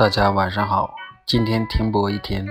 大家晚上好今天停播一天。